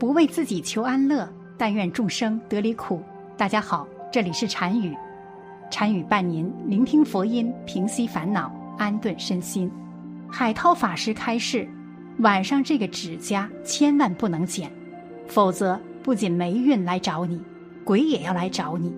不为自己求安乐，但愿众生得离苦。大家好，这里是禅语，禅语伴您聆听佛音，平息烦恼，安顿身心。海涛法师开示：晚上这个指甲千万不能剪，否则不仅霉运来找你，鬼也要来找你。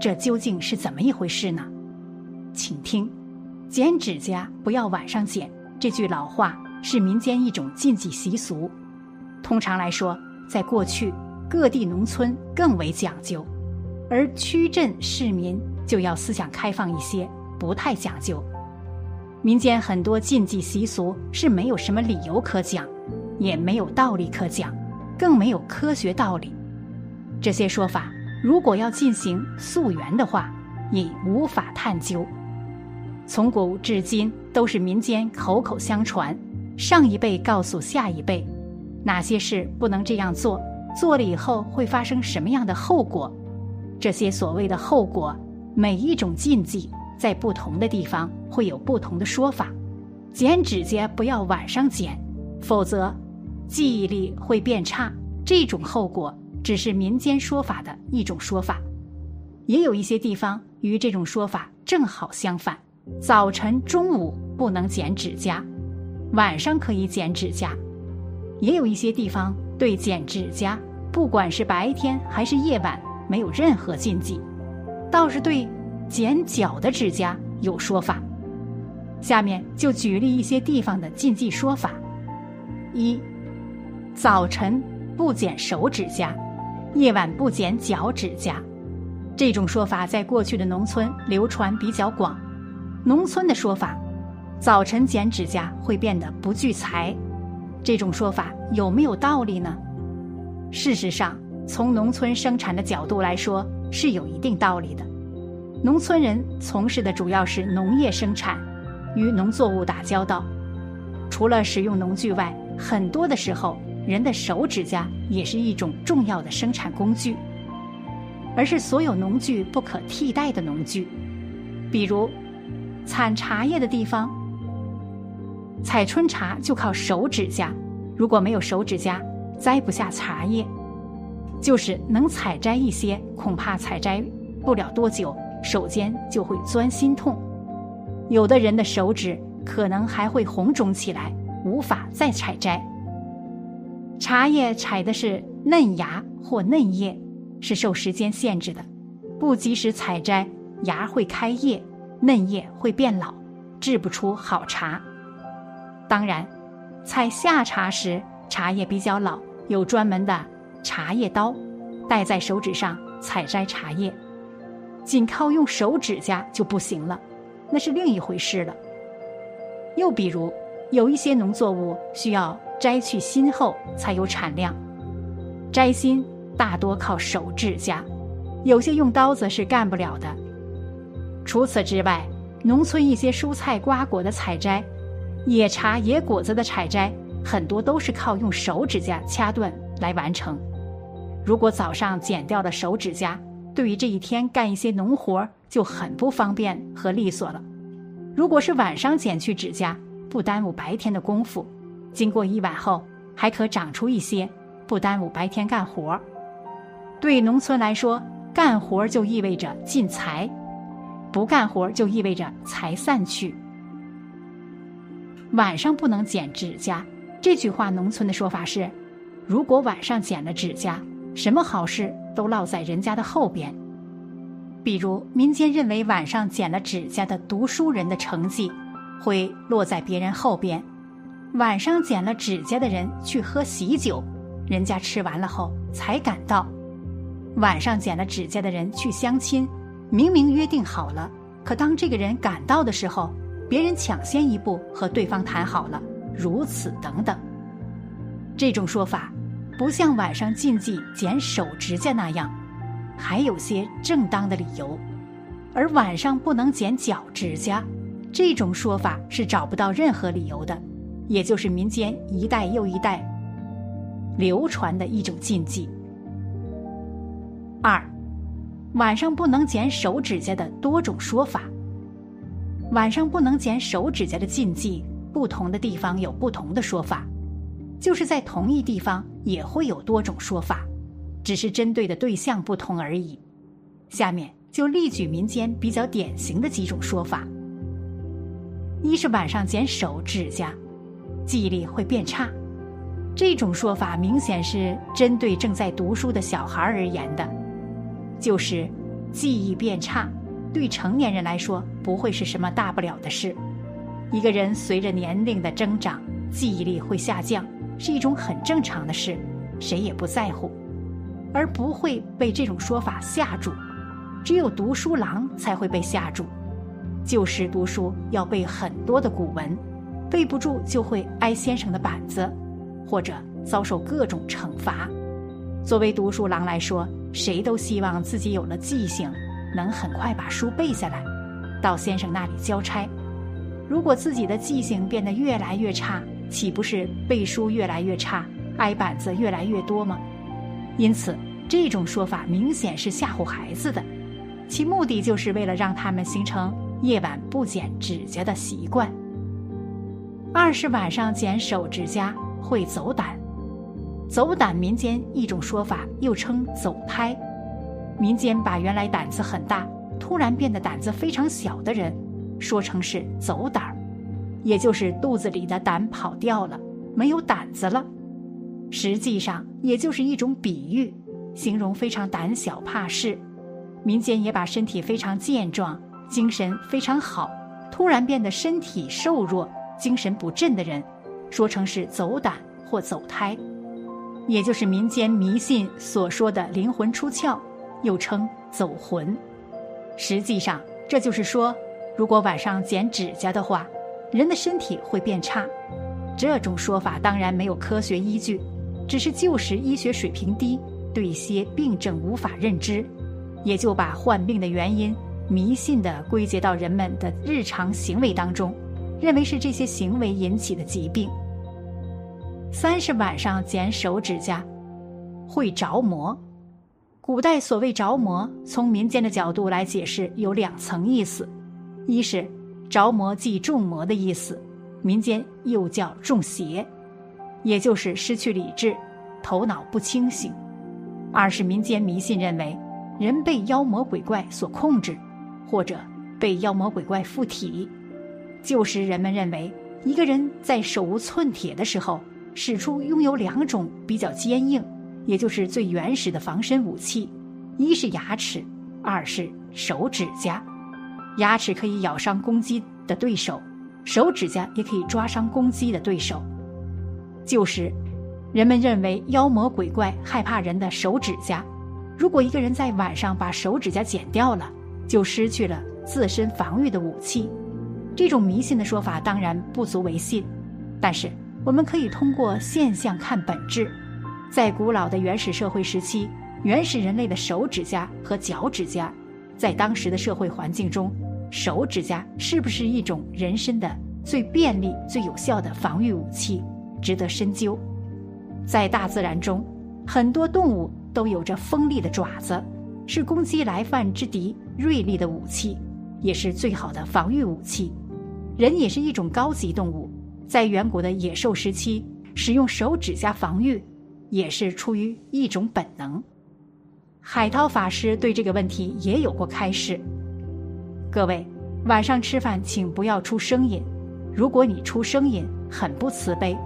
这究竟是怎么一回事呢？请听：剪指甲不要晚上剪，这句老话是民间一种禁忌习俗。通常来说，在过去各地农村更为讲究，而区镇市民就要思想开放一些，不太讲究。民间很多禁忌习俗是没有什么理由可讲，也没有道理可讲，更没有科学道理。这些说法如果要进行溯源的话，已无法探究。从古至今都是民间口口相传，上一辈告诉下一辈。哪些事不能这样做？做了以后会发生什么样的后果？这些所谓的后果，每一种禁忌在不同的地方会有不同的说法。剪指甲不要晚上剪，否则记忆力会变差。这种后果只是民间说法的一种说法，也有一些地方与这种说法正好相反。早晨、中午不能剪指甲，晚上可以剪指甲。也有一些地方对剪指甲，不管是白天还是夜晚，没有任何禁忌，倒是对剪脚的指甲有说法。下面就举例一些地方的禁忌说法：一、早晨不剪手指甲，夜晚不剪脚指甲。这种说法在过去的农村流传比较广。农村的说法，早晨剪指甲会变得不聚财。这种说法有没有道理呢？事实上，从农村生产的角度来说，是有一定道理的。农村人从事的主要是农业生产，与农作物打交道。除了使用农具外，很多的时候，人的手指甲也是一种重要的生产工具，而是所有农具不可替代的农具。比如，产茶叶的地方。采春茶就靠手指甲，如果没有手指甲，摘不下茶叶。就是能采摘一些，恐怕采摘不了多久，手尖就会钻心痛。有的人的手指可能还会红肿起来，无法再采摘。茶叶采的是嫩芽或嫩叶，是受时间限制的，不及时采摘，芽会开叶，嫩叶会变老，制不出好茶。当然，采夏茶时，茶叶比较老，有专门的茶叶刀，戴在手指上采摘茶叶。仅靠用手指甲就不行了，那是另一回事了。又比如，有一些农作物需要摘去心后才有产量，摘心大多靠手指甲，有些用刀子是干不了的。除此之外，农村一些蔬菜瓜果的采摘。野茶、野果子的采摘，很多都是靠用手指甲掐断来完成。如果早上剪掉了手指甲，对于这一天干一些农活就很不方便和利索了。如果是晚上剪去指甲，不耽误白天的功夫，经过一晚后还可长出一些，不耽误白天干活。对农村来说，干活就意味着进财，不干活就意味着财散去。晚上不能剪指甲，这句话农村的说法是：如果晚上剪了指甲，什么好事都落在人家的后边。比如民间认为晚上剪了指甲的读书人的成绩会落在别人后边，晚上剪了指甲的人去喝喜酒，人家吃完了后才赶到；晚上剪了指甲的人去相亲，明明约定好了，可当这个人赶到的时候。别人抢先一步和对方谈好了，如此等等。这种说法不像晚上禁忌剪手指甲那样，还有些正当的理由；而晚上不能剪脚指甲，这种说法是找不到任何理由的，也就是民间一代又一代流传的一种禁忌。二，晚上不能剪手指甲的多种说法。晚上不能剪手指甲的禁忌，不同的地方有不同的说法。就是在同一地方也会有多种说法，只是针对的对象不同而已。下面就例举民间比较典型的几种说法：一是晚上剪手指甲，记忆力会变差。这种说法明显是针对正在读书的小孩而言的，就是记忆变差，对成年人来说不会是什么大不了的事。一个人随着年龄的增长，记忆力会下降，是一种很正常的事，谁也不在乎，而不会被这种说法吓住。只有读书郎才会被吓住，旧时读书要背很多的古文，背不住就会挨先生的板子。或者遭受各种惩罚。作为读书郎来说，谁都希望自己有了记性，能很快把书背下来，到先生那里交差。如果自己的记性变得越来越差，岂不是背书越来越差，挨板子越来越多吗？因此，这种说法明显是吓唬孩子的，其目的就是为了让他们形成夜晚不剪指甲的习惯。二是晚上剪手指甲。会走胆，走胆民间一种说法，又称走胎。民间把原来胆子很大，突然变得胆子非常小的人，说成是走胆儿，也就是肚子里的胆跑掉了，没有胆子了。实际上，也就是一种比喻，形容非常胆小怕事。民间也把身体非常健壮、精神非常好，突然变得身体瘦弱、精神不振的人。说成是走胆或走胎，也就是民间迷信所说的灵魂出窍，又称走魂。实际上，这就是说，如果晚上剪指甲的话，人的身体会变差。这种说法当然没有科学依据，只是旧时医学水平低，对一些病症无法认知，也就把患病的原因迷信地归结到人们的日常行为当中，认为是这些行为引起的疾病。三是晚上剪手指甲，会着魔。古代所谓着魔，从民间的角度来解释，有两层意思：一是着魔即中魔的意思，民间又叫中邪，也就是失去理智，头脑不清醒；二是民间迷信认为，人被妖魔鬼怪所控制，或者被妖魔鬼怪附体。旧时人们认为，一个人在手无寸铁的时候。使出拥有两种比较坚硬，也就是最原始的防身武器，一是牙齿，二是手指甲。牙齿可以咬伤攻击的对手，手指甲也可以抓伤攻击的对手。旧时，人们认为妖魔鬼怪害怕人的手指甲，如果一个人在晚上把手指甲剪掉了，就失去了自身防御的武器。这种迷信的说法当然不足为信，但是。我们可以通过现象看本质，在古老的原始社会时期，原始人类的手指甲和脚指甲，在当时的社会环境中，手指甲是不是一种人身的最便利、最有效的防御武器，值得深究。在大自然中，很多动物都有着锋利的爪子，是攻击来犯之敌锐利的武器，也是最好的防御武器。人也是一种高级动物。在远古的野兽时期，使用手指甲防御，也是出于一种本能。海涛法师对这个问题也有过开示。各位，晚上吃饭请不要出声音，如果你出声音，很不慈悲。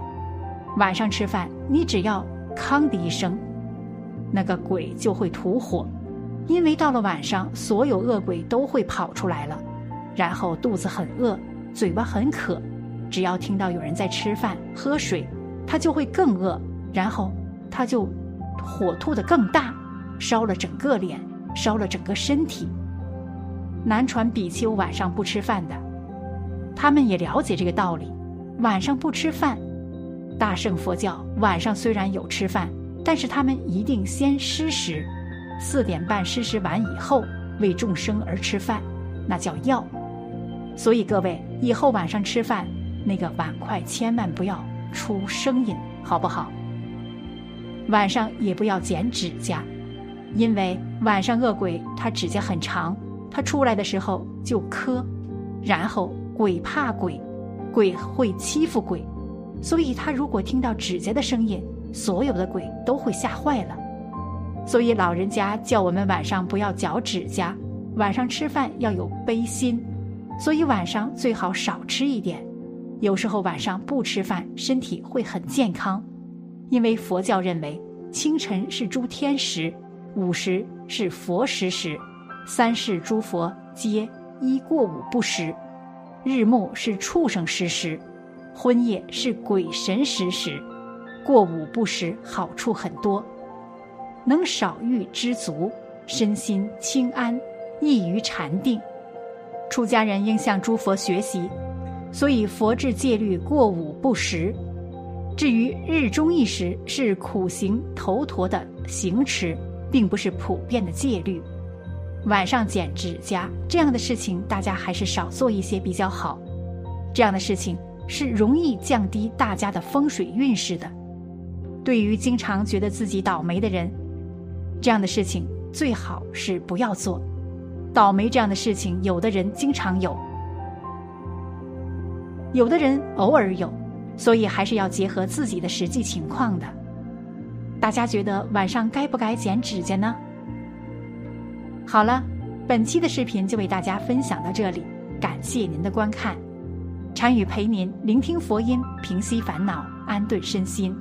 晚上吃饭，你只要吭的一声，那个鬼就会吐火，因为到了晚上，所有恶鬼都会跑出来了，然后肚子很饿，嘴巴很渴。只要听到有人在吃饭、喝水，他就会更饿，然后他就火吐得更大，烧了整个脸，烧了整个身体。南传比丘晚上不吃饭的，他们也了解这个道理，晚上不吃饭。大乘佛教晚上虽然有吃饭，但是他们一定先施食，四点半施食完以后为众生而吃饭，那叫药。所以各位以后晚上吃饭。那个碗筷千万不要出声音，好不好？晚上也不要剪指甲，因为晚上恶鬼他指甲很长，他出来的时候就磕，然后鬼怕鬼，鬼会欺负鬼，所以他如果听到指甲的声音，所有的鬼都会吓坏了。所以老人家叫我们晚上不要嚼指甲，晚上吃饭要有悲心，所以晚上最好少吃一点。有时候晚上不吃饭，身体会很健康，因为佛教认为清晨是诸天时，午时是佛时时，三世诸佛皆依过午不食，日暮是畜生时时，昏夜是鬼神时时，过午不食好处很多，能少欲知足，身心清安，易于禅定。出家人应向诸佛学习。所以佛制戒律过午不食，至于日中一时是苦行头陀的行持，并不是普遍的戒律。晚上剪指甲这样的事情，大家还是少做一些比较好。这样的事情是容易降低大家的风水运势的。对于经常觉得自己倒霉的人，这样的事情最好是不要做。倒霉这样的事情，有的人经常有。有的人偶尔有，所以还是要结合自己的实际情况的。大家觉得晚上该不该剪指甲呢？好了，本期的视频就为大家分享到这里，感谢您的观看。禅语陪您聆听佛音，平息烦恼，安顿身心。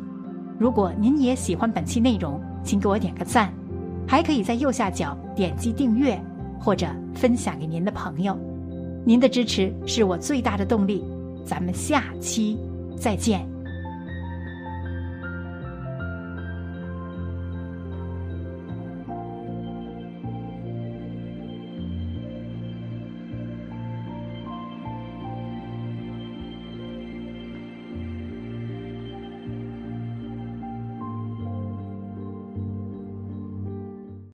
如果您也喜欢本期内容，请给我点个赞，还可以在右下角点击订阅或者分享给您的朋友。您的支持是我最大的动力。咱们下期再见。